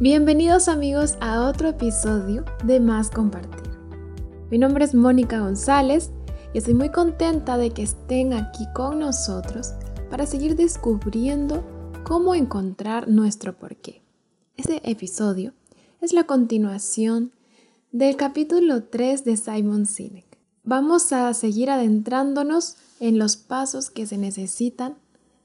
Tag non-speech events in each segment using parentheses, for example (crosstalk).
Bienvenidos amigos a otro episodio de Más Compartir. Mi nombre es Mónica González y estoy muy contenta de que estén aquí con nosotros para seguir descubriendo cómo encontrar nuestro porqué. Este episodio es la continuación del capítulo 3 de Simon Sinek. Vamos a seguir adentrándonos en los pasos que se necesitan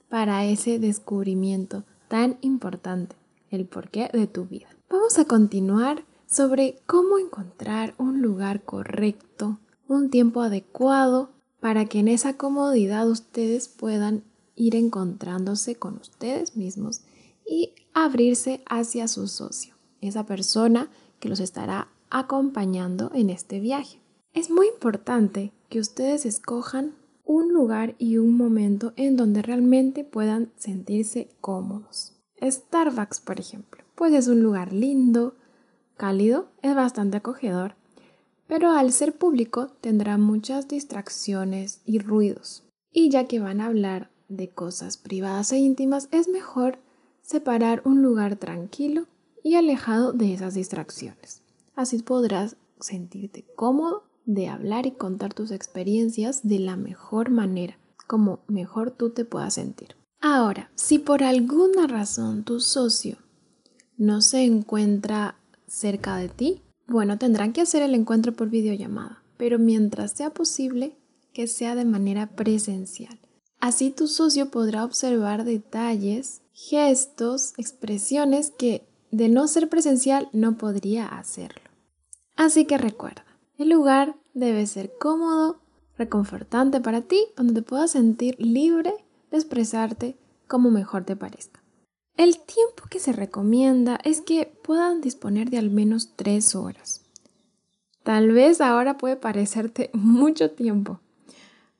para ese descubrimiento tan importante, el porqué de tu vida. Vamos a continuar sobre cómo encontrar un lugar correcto, un tiempo adecuado para que en esa comodidad ustedes puedan ir encontrándose con ustedes mismos y abrirse hacia su socio, esa persona que los estará acompañando en este viaje. Es muy importante que ustedes escojan un lugar y un momento en donde realmente puedan sentirse cómodos. Starbucks, por ejemplo, pues es un lugar lindo, cálido, es bastante acogedor, pero al ser público tendrá muchas distracciones y ruidos. Y ya que van a hablar de cosas privadas e íntimas, es mejor separar un lugar tranquilo y alejado de esas distracciones. Así podrás sentirte cómodo de hablar y contar tus experiencias de la mejor manera, como mejor tú te puedas sentir. Ahora, si por alguna razón tu socio no se encuentra cerca de ti, bueno, tendrán que hacer el encuentro por videollamada, pero mientras sea posible, que sea de manera presencial. Así tu socio podrá observar detalles, gestos, expresiones que de no ser presencial no podría hacerlo. Así que recuerda, el lugar debe ser cómodo, reconfortante para ti, donde te puedas sentir libre expresarte como mejor te parezca. El tiempo que se recomienda es que puedan disponer de al menos tres horas. Tal vez ahora puede parecerte (laughs) mucho tiempo,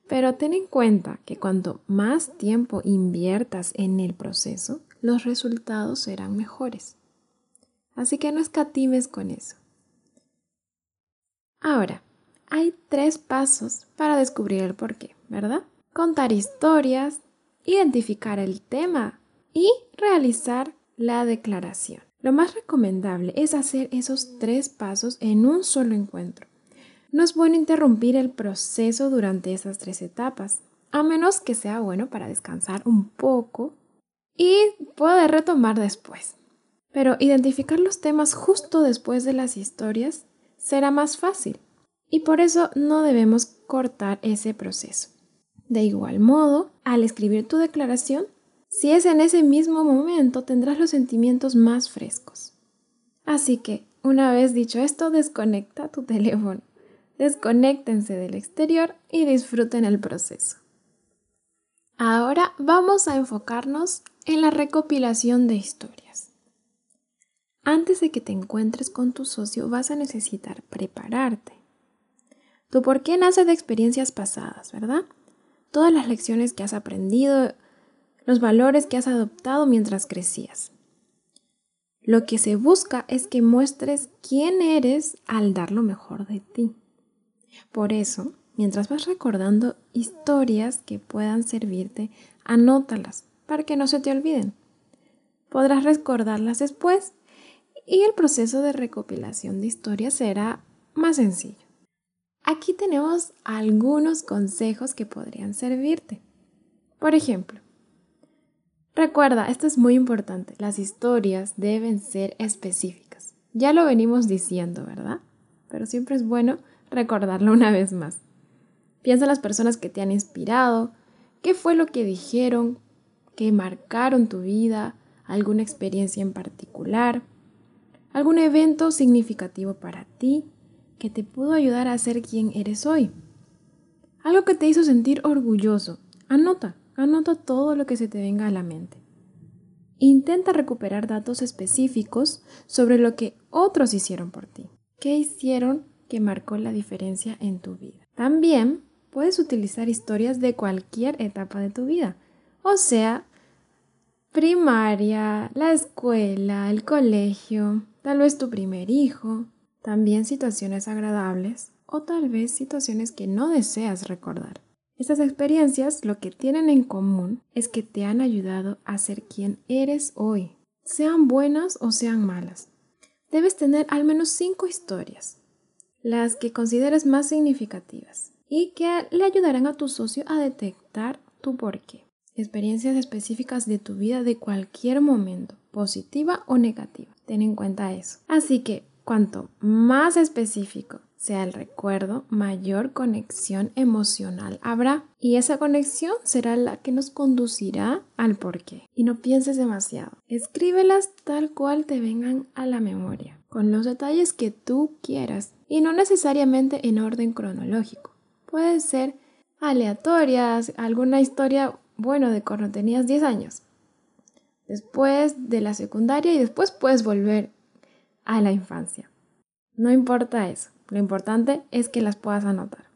pero ten en cuenta que cuanto más tiempo inviertas en el proceso, los resultados serán mejores. Así que no escatimes con eso. Ahora, hay tres pasos para descubrir el porqué, ¿verdad? Contar historias, identificar el tema y realizar la declaración. Lo más recomendable es hacer esos tres pasos en un solo encuentro. No es bueno interrumpir el proceso durante esas tres etapas, a menos que sea bueno para descansar un poco y poder retomar después. Pero identificar los temas justo después de las historias será más fácil y por eso no debemos cortar ese proceso. De igual modo, al escribir tu declaración, si es en ese mismo momento tendrás los sentimientos más frescos. Así que, una vez dicho esto, desconecta tu teléfono, desconéctense del exterior y disfruten el proceso. Ahora vamos a enfocarnos en la recopilación de historias. Antes de que te encuentres con tu socio vas a necesitar prepararte. Tu por qué nace de experiencias pasadas, ¿verdad? Todas las lecciones que has aprendido, los valores que has adoptado mientras crecías. Lo que se busca es que muestres quién eres al dar lo mejor de ti. Por eso, mientras vas recordando historias que puedan servirte, anótalas para que no se te olviden. Podrás recordarlas después y el proceso de recopilación de historias será más sencillo. Aquí tenemos algunos consejos que podrían servirte. Por ejemplo, recuerda, esto es muy importante, las historias deben ser específicas. Ya lo venimos diciendo, ¿verdad? Pero siempre es bueno recordarlo una vez más. Piensa en las personas que te han inspirado, qué fue lo que dijeron, que marcaron tu vida, alguna experiencia en particular, algún evento significativo para ti que te pudo ayudar a ser quien eres hoy. Algo que te hizo sentir orgulloso. Anota, anota todo lo que se te venga a la mente. Intenta recuperar datos específicos sobre lo que otros hicieron por ti. ¿Qué hicieron que marcó la diferencia en tu vida? También puedes utilizar historias de cualquier etapa de tu vida. O sea, primaria, la escuela, el colegio, tal vez tu primer hijo, también situaciones agradables o tal vez situaciones que no deseas recordar. Estas experiencias lo que tienen en común es que te han ayudado a ser quien eres hoy. sean buenas o sean malas. Debes tener al menos cinco historias, las que consideres más significativas y que le ayudarán a tu socio a detectar tu porqué. Experiencias específicas de tu vida de cualquier momento, positiva o negativa. Ten en cuenta eso. Así que cuanto más específico sea el recuerdo, mayor conexión emocional habrá. Y esa conexión será la que nos conducirá al porqué. Y no pienses demasiado. Escríbelas tal cual te vengan a la memoria, con los detalles que tú quieras y no necesariamente en orden cronológico. Puede ser aleatorias, alguna historia, bueno, de cuando tenías 10 años. Después de la secundaria y después puedes volver a la infancia. No importa eso. Lo importante es que las puedas anotar.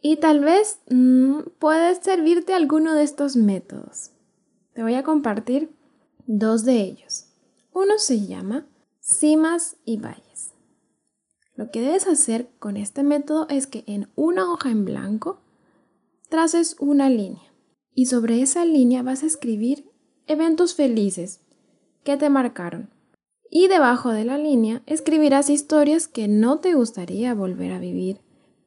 Y tal vez mm, puedes servirte alguno de estos métodos. Te voy a compartir dos de ellos. Uno se llama cimas y valles. Lo que debes hacer con este método es que en una hoja en blanco traces una línea y sobre esa línea vas a escribir eventos felices que te marcaron y debajo de la línea escribirás historias que no te gustaría volver a vivir,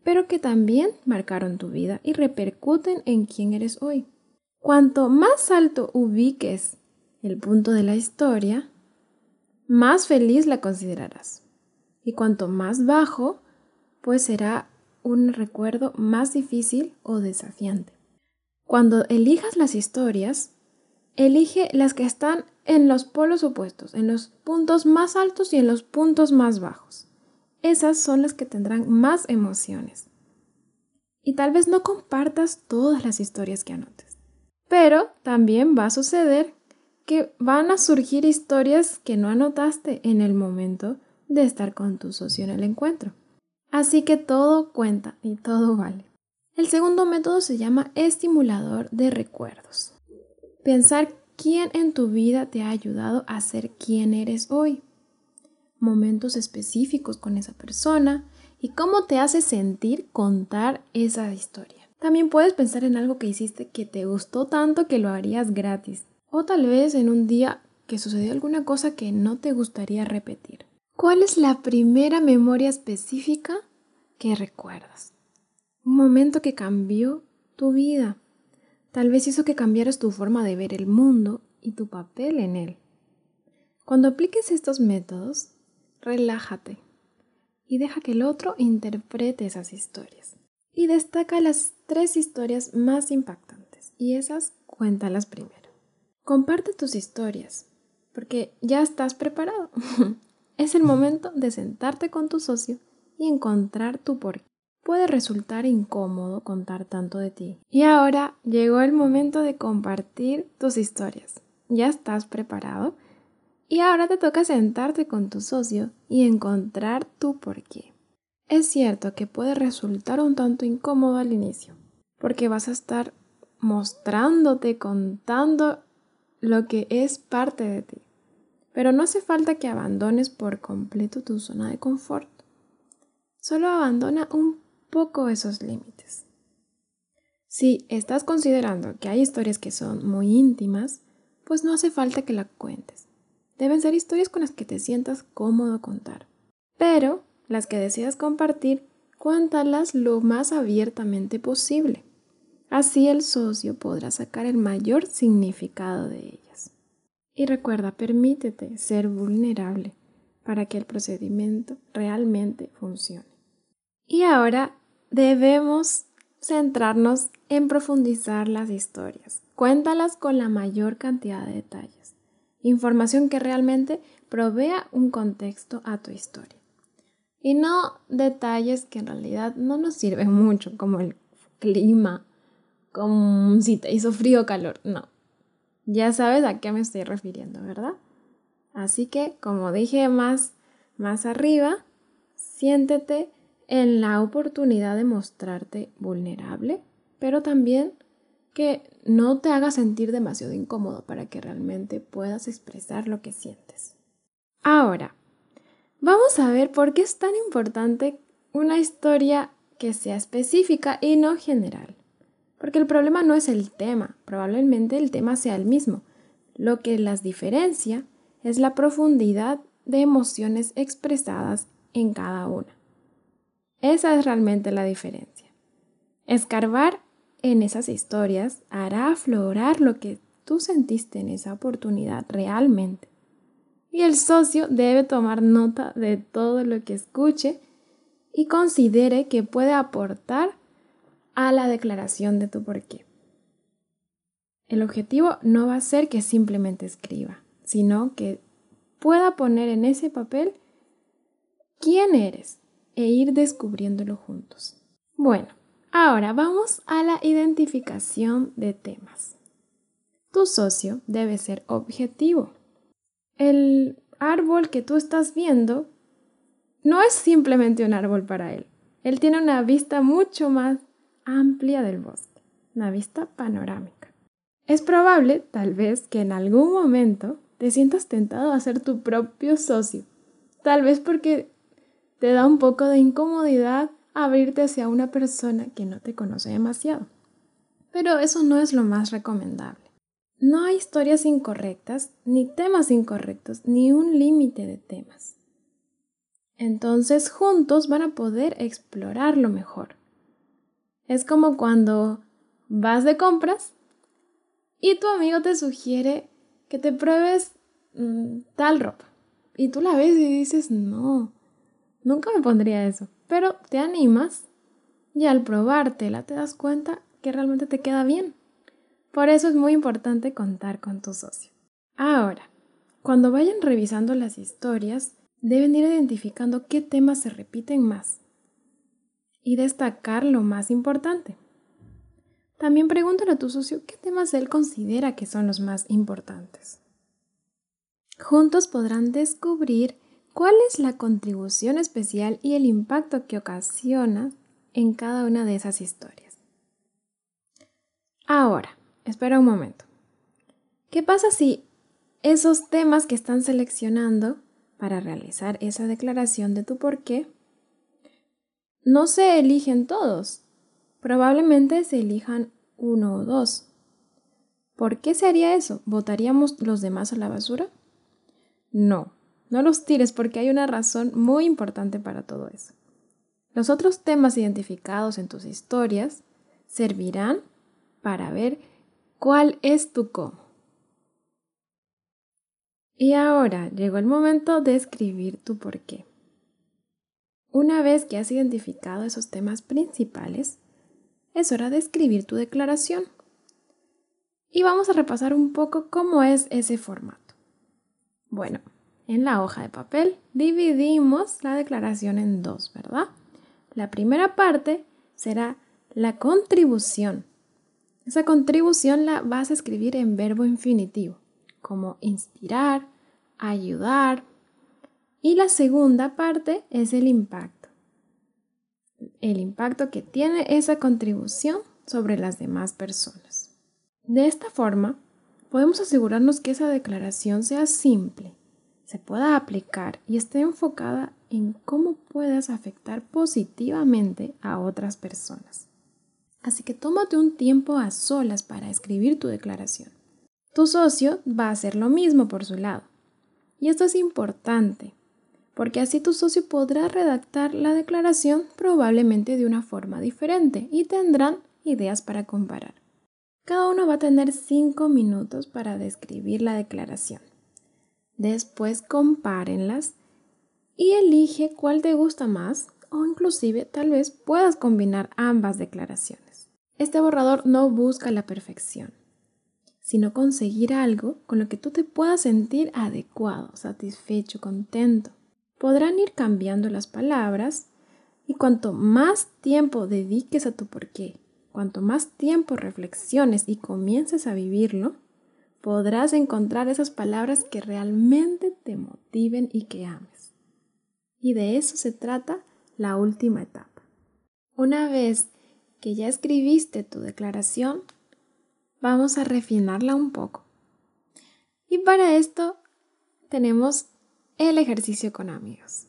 pero que también marcaron tu vida y repercuten en quién eres hoy. Cuanto más alto ubiques el punto de la historia, más feliz la considerarás. Y cuanto más bajo, pues será un recuerdo más difícil o desafiante. Cuando elijas las historias, elige las que están en los polos opuestos, en los puntos más altos y en los puntos más bajos. Esas son las que tendrán más emociones. Y tal vez no compartas todas las historias que anotes. Pero también va a suceder que van a surgir historias que no anotaste en el momento de estar con tu socio en el encuentro. Así que todo cuenta y todo vale. El segundo método se llama estimulador de recuerdos. Pensar quién en tu vida te ha ayudado a ser quien eres hoy. Momentos específicos con esa persona y cómo te hace sentir contar esa historia. También puedes pensar en algo que hiciste que te gustó tanto que lo harías gratis. O tal vez en un día que sucedió alguna cosa que no te gustaría repetir. ¿Cuál es la primera memoria específica que recuerdas? Un momento que cambió tu vida. Tal vez hizo que cambiaras tu forma de ver el mundo y tu papel en él. Cuando apliques estos métodos, relájate y deja que el otro interprete esas historias. Y destaca las tres historias más impactantes y esas cuéntalas primero. Comparte tus historias porque ya estás preparado. (laughs) es el momento de sentarte con tu socio y encontrar tu porqué puede resultar incómodo contar tanto de ti. Y ahora llegó el momento de compartir tus historias. ¿Ya estás preparado? Y ahora te toca sentarte con tu socio y encontrar tu porqué. Es cierto que puede resultar un tanto incómodo al inicio, porque vas a estar mostrándote, contando lo que es parte de ti. Pero no hace falta que abandones por completo tu zona de confort. Solo abandona un poco esos límites. Si estás considerando que hay historias que son muy íntimas, pues no hace falta que la cuentes. Deben ser historias con las que te sientas cómodo contar. Pero las que deseas compartir, cuéntalas lo más abiertamente posible. Así el socio podrá sacar el mayor significado de ellas. Y recuerda, permítete ser vulnerable para que el procedimiento realmente funcione. Y ahora debemos centrarnos en profundizar las historias. Cuéntalas con la mayor cantidad de detalles. Información que realmente provea un contexto a tu historia. Y no detalles que en realidad no nos sirven mucho, como el clima, como si te hizo frío o calor. No. Ya sabes a qué me estoy refiriendo, ¿verdad? Así que, como dije más, más arriba, siéntete en la oportunidad de mostrarte vulnerable, pero también que no te haga sentir demasiado incómodo para que realmente puedas expresar lo que sientes. Ahora, vamos a ver por qué es tan importante una historia que sea específica y no general. Porque el problema no es el tema, probablemente el tema sea el mismo. Lo que las diferencia es la profundidad de emociones expresadas en cada una. Esa es realmente la diferencia. Escarbar en esas historias hará aflorar lo que tú sentiste en esa oportunidad realmente. Y el socio debe tomar nota de todo lo que escuche y considere que puede aportar a la declaración de tu porqué. El objetivo no va a ser que simplemente escriba, sino que pueda poner en ese papel quién eres e ir descubriéndolo juntos. Bueno, ahora vamos a la identificación de temas. Tu socio debe ser objetivo. El árbol que tú estás viendo no es simplemente un árbol para él. Él tiene una vista mucho más amplia del bosque, una vista panorámica. Es probable, tal vez, que en algún momento te sientas tentado a ser tu propio socio. Tal vez porque te da un poco de incomodidad abrirte hacia una persona que no te conoce demasiado. Pero eso no es lo más recomendable. No hay historias incorrectas, ni temas incorrectos, ni un límite de temas. Entonces juntos van a poder explorarlo mejor. Es como cuando vas de compras y tu amigo te sugiere que te pruebes mm, tal ropa. Y tú la ves y dices, no, nunca me pondría eso. Pero te animas y al probártela te das cuenta que realmente te queda bien. Por eso es muy importante contar con tu socio. Ahora, cuando vayan revisando las historias, deben ir identificando qué temas se repiten más y destacar lo más importante. También pregúntale a tu socio qué temas él considera que son los más importantes. Juntos podrán descubrir cuál es la contribución especial y el impacto que ocasiona en cada una de esas historias. Ahora, espera un momento. ¿Qué pasa si esos temas que están seleccionando para realizar esa declaración de tu por qué no se eligen todos? Probablemente se elijan uno o dos. ¿Por qué se haría eso? ¿Votaríamos los demás a la basura? No, no los tires porque hay una razón muy importante para todo eso. Los otros temas identificados en tus historias servirán para ver cuál es tu cómo. Y ahora llegó el momento de escribir tu por qué. Una vez que has identificado esos temas principales, es hora de escribir tu declaración. Y vamos a repasar un poco cómo es ese formato. Bueno, en la hoja de papel dividimos la declaración en dos, ¿verdad? La primera parte será la contribución. Esa contribución la vas a escribir en verbo infinitivo, como inspirar, ayudar. Y la segunda parte es el impacto el impacto que tiene esa contribución sobre las demás personas. De esta forma, podemos asegurarnos que esa declaración sea simple, se pueda aplicar y esté enfocada en cómo puedas afectar positivamente a otras personas. Así que tómate un tiempo a solas para escribir tu declaración. Tu socio va a hacer lo mismo por su lado. Y esto es importante, porque así tu socio podrá redactar la declaración probablemente de una forma diferente y tendrán ideas para comparar. Cada uno va a tener 5 minutos para describir la declaración. Después compárenlas y elige cuál te gusta más o inclusive tal vez puedas combinar ambas declaraciones. Este borrador no busca la perfección, sino conseguir algo con lo que tú te puedas sentir adecuado, satisfecho, contento podrán ir cambiando las palabras y cuanto más tiempo dediques a tu porqué, cuanto más tiempo reflexiones y comiences a vivirlo, podrás encontrar esas palabras que realmente te motiven y que ames. Y de eso se trata la última etapa. Una vez que ya escribiste tu declaración, vamos a refinarla un poco. Y para esto tenemos el ejercicio con amigos.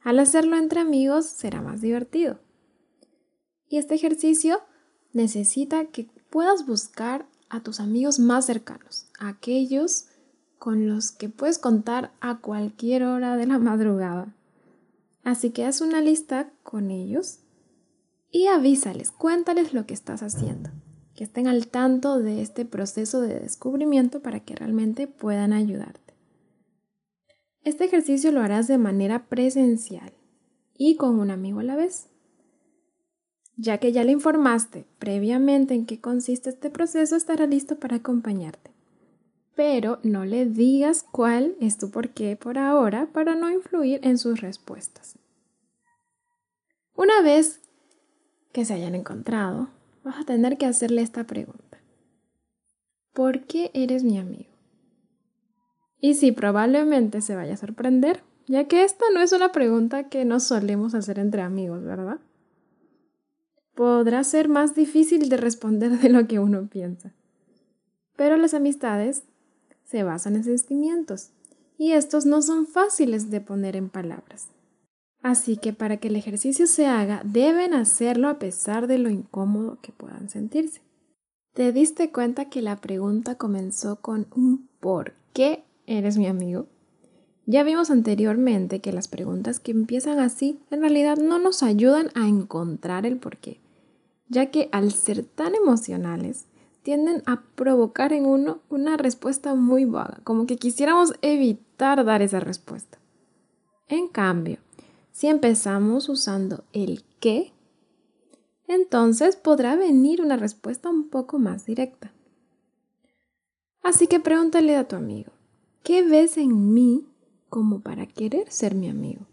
Al hacerlo entre amigos será más divertido. Y este ejercicio necesita que puedas buscar a tus amigos más cercanos, aquellos con los que puedes contar a cualquier hora de la madrugada. Así que haz una lista con ellos y avísales, cuéntales lo que estás haciendo, que estén al tanto de este proceso de descubrimiento para que realmente puedan ayudarte. Este ejercicio lo harás de manera presencial y con un amigo a la vez. Ya que ya le informaste previamente en qué consiste este proceso, estará listo para acompañarte. Pero no le digas cuál es tu porqué por ahora para no influir en sus respuestas. Una vez que se hayan encontrado, vas a tener que hacerle esta pregunta. ¿Por qué eres mi amigo? Y sí, probablemente se vaya a sorprender, ya que esta no es una pregunta que nos solemos hacer entre amigos, ¿verdad? Podrá ser más difícil de responder de lo que uno piensa. Pero las amistades se basan en sentimientos y estos no son fáciles de poner en palabras. Así que para que el ejercicio se haga, deben hacerlo a pesar de lo incómodo que puedan sentirse. ¿Te diste cuenta que la pregunta comenzó con un ¿por qué eres mi amigo? Ya vimos anteriormente que las preguntas que empiezan así en realidad no nos ayudan a encontrar el por qué, ya que al ser tan emocionales tienden a provocar en uno una respuesta muy vaga, como que quisiéramos evitar dar esa respuesta. En cambio, si empezamos usando el qué, entonces podrá venir una respuesta un poco más directa. Así que pregúntale a tu amigo, ¿qué ves en mí como para querer ser mi amigo?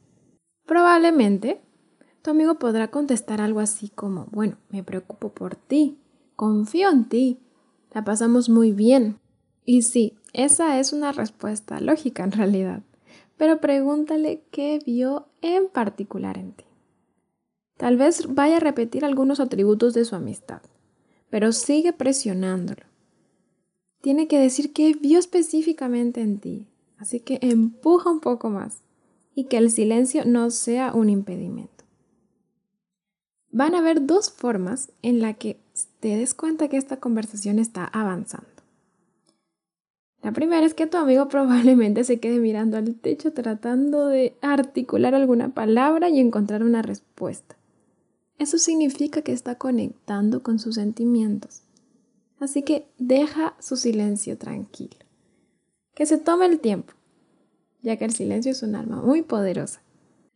Probablemente tu amigo podrá contestar algo así como, bueno, me preocupo por ti, confío en ti, la pasamos muy bien. Y sí, esa es una respuesta lógica en realidad pero pregúntale qué vio en particular en ti. Tal vez vaya a repetir algunos atributos de su amistad, pero sigue presionándolo. Tiene que decir qué vio específicamente en ti, así que empuja un poco más y que el silencio no sea un impedimento. Van a haber dos formas en la que te des cuenta que esta conversación está avanzando. La primera es que tu amigo (laughs) probablemente se quede mirando al techo tratando de articular alguna palabra y encontrar una respuesta. Eso significa que está conectando con sus sentimientos. Así que deja su silencio tranquilo. Que se tome el tiempo, ya que el silencio es un arma muy poderosa.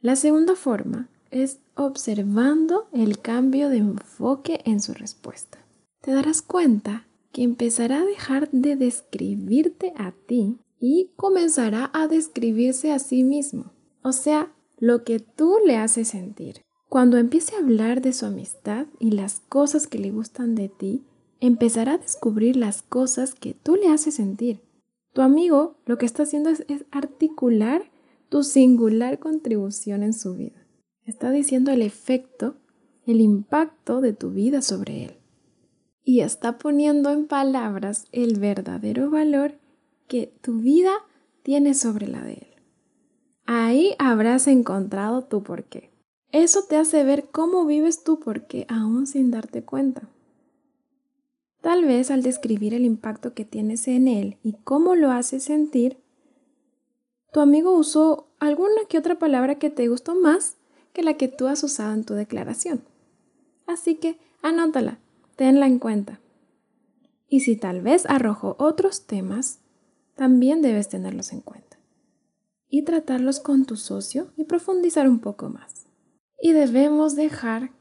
La segunda forma es observando el cambio de enfoque en su respuesta. Te darás cuenta que empezará a dejar de describirte a ti y comenzará a describirse a sí mismo, o sea, lo que tú le haces sentir. Cuando empiece a hablar de su amistad y las cosas que le gustan de ti, empezará a descubrir las cosas que tú le haces sentir. Tu amigo lo que está haciendo es, es articular tu singular contribución en su vida. Está diciendo el efecto, el impacto de tu vida sobre él y está poniendo en palabras el verdadero valor que tu vida tiene sobre la de él. Ahí habrás encontrado tu porqué. Eso te hace ver cómo vives tu porqué aún sin darte cuenta. Tal vez al describir el impacto que tienes en él y cómo lo hace sentir, tu amigo usó alguna que otra palabra que te gustó más que la que tú has usado en tu declaración. Así que anótala tenla en cuenta. Y si tal vez arrojo otros temas, también debes tenerlos en cuenta. Y tratarlos con tu socio y profundizar un poco más. Y debemos dejar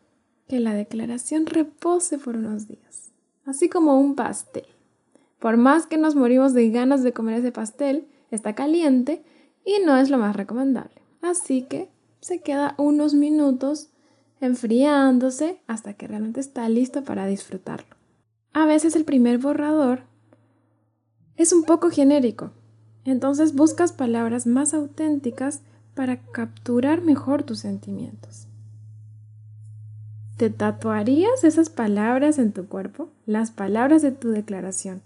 que la declaración repose por unos días, así como un pastel. Por más que nos morimos de ganas de comer ese pastel, está caliente y no es lo más recomendable. Así que se queda unos minutos enfriándose hasta que realmente está listo para disfrutarlo. A veces el primer borrador es un poco genérico, entonces buscas palabras más auténticas para capturar mejor tus sentimientos. ¿Te tatuarías esas palabras en tu cuerpo? Las palabras de tu declaración.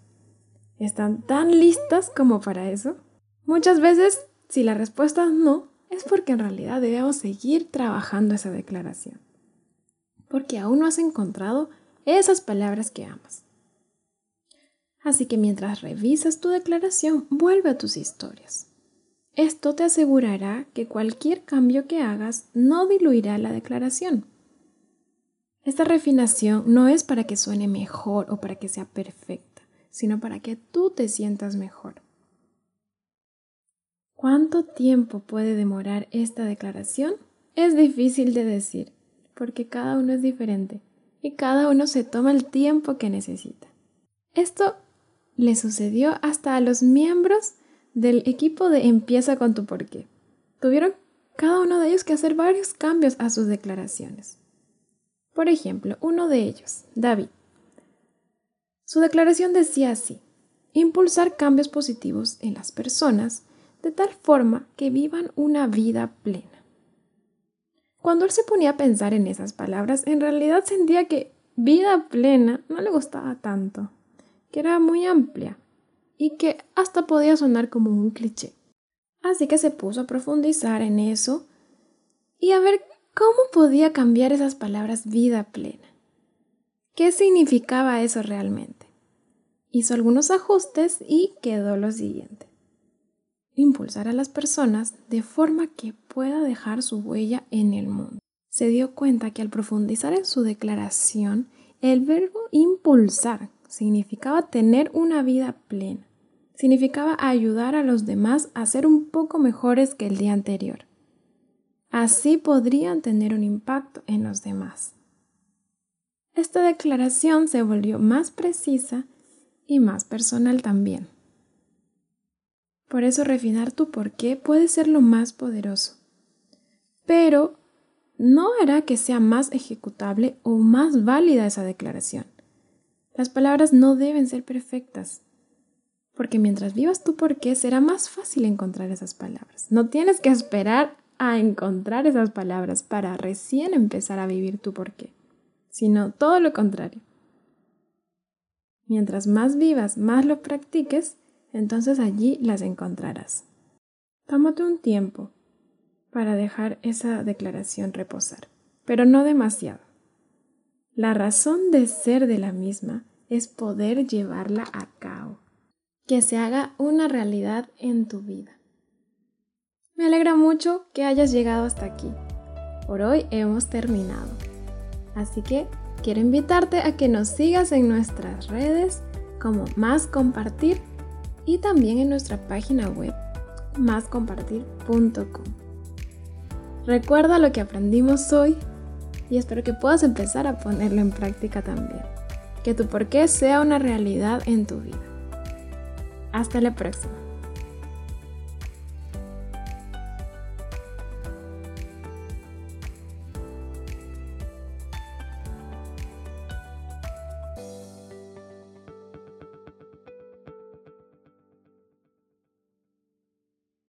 ¿Están tan listas como para eso? Muchas veces, si la respuesta es no, es porque en realidad debemos seguir trabajando esa declaración porque aún no has encontrado esas palabras que amas. Así que mientras revisas tu declaración, vuelve a tus historias. Esto te asegurará que cualquier cambio que hagas no diluirá la declaración. Esta refinación no es para que suene mejor o para que sea perfecta, sino para que tú te sientas mejor. ¿Cuánto tiempo puede demorar esta declaración? Es difícil de decir, porque cada uno es diferente y cada uno se toma el tiempo que necesita. Esto le sucedió hasta a los miembros del equipo de Empieza con tu porqué. Tuvieron cada uno de ellos que hacer varios cambios a sus declaraciones. Por ejemplo, uno de ellos, David. Su declaración decía así, impulsar cambios positivos en las personas de tal forma que vivan una vida plena. Cuando él se ponía a pensar en esas palabras, en realidad sentía que vida plena no le gustaba tanto, que era muy amplia y que hasta podía sonar como un cliché. Así que se puso a profundizar en eso y a ver cómo podía cambiar esas palabras vida plena. ¿Qué significaba eso realmente? Hizo algunos ajustes y quedó lo siguiente impulsar a las personas de forma que pueda dejar su huella en el mundo. Se dio cuenta que al profundizar en su declaración, el verbo impulsar significaba tener una vida plena, significaba ayudar a los demás a ser un poco mejores que el día anterior. Así podrían tener un impacto en los demás. Esta declaración se volvió más precisa y más personal también. Por eso refinar tu por qué puede ser lo más poderoso. Pero no hará que sea más ejecutable o más válida esa declaración. Las palabras no deben ser perfectas, porque mientras vivas tu por qué será más fácil encontrar esas palabras. No tienes que esperar a encontrar esas palabras para recién empezar a vivir tu por qué, sino todo lo contrario. Mientras más vivas, más lo practiques, entonces allí las encontrarás. Tómate un tiempo para dejar esa declaración reposar, pero no demasiado. La razón de ser de la misma es poder llevarla a cabo, que se haga una realidad en tu vida. Me alegra mucho que hayas llegado hasta aquí. Por hoy hemos terminado. Así que quiero invitarte a que nos sigas en nuestras redes como más compartir y también en nuestra página web máscompartir.com. Recuerda lo que aprendimos hoy y espero que puedas empezar a ponerlo en práctica también. Que tu porqué sea una realidad en tu vida. Hasta la próxima.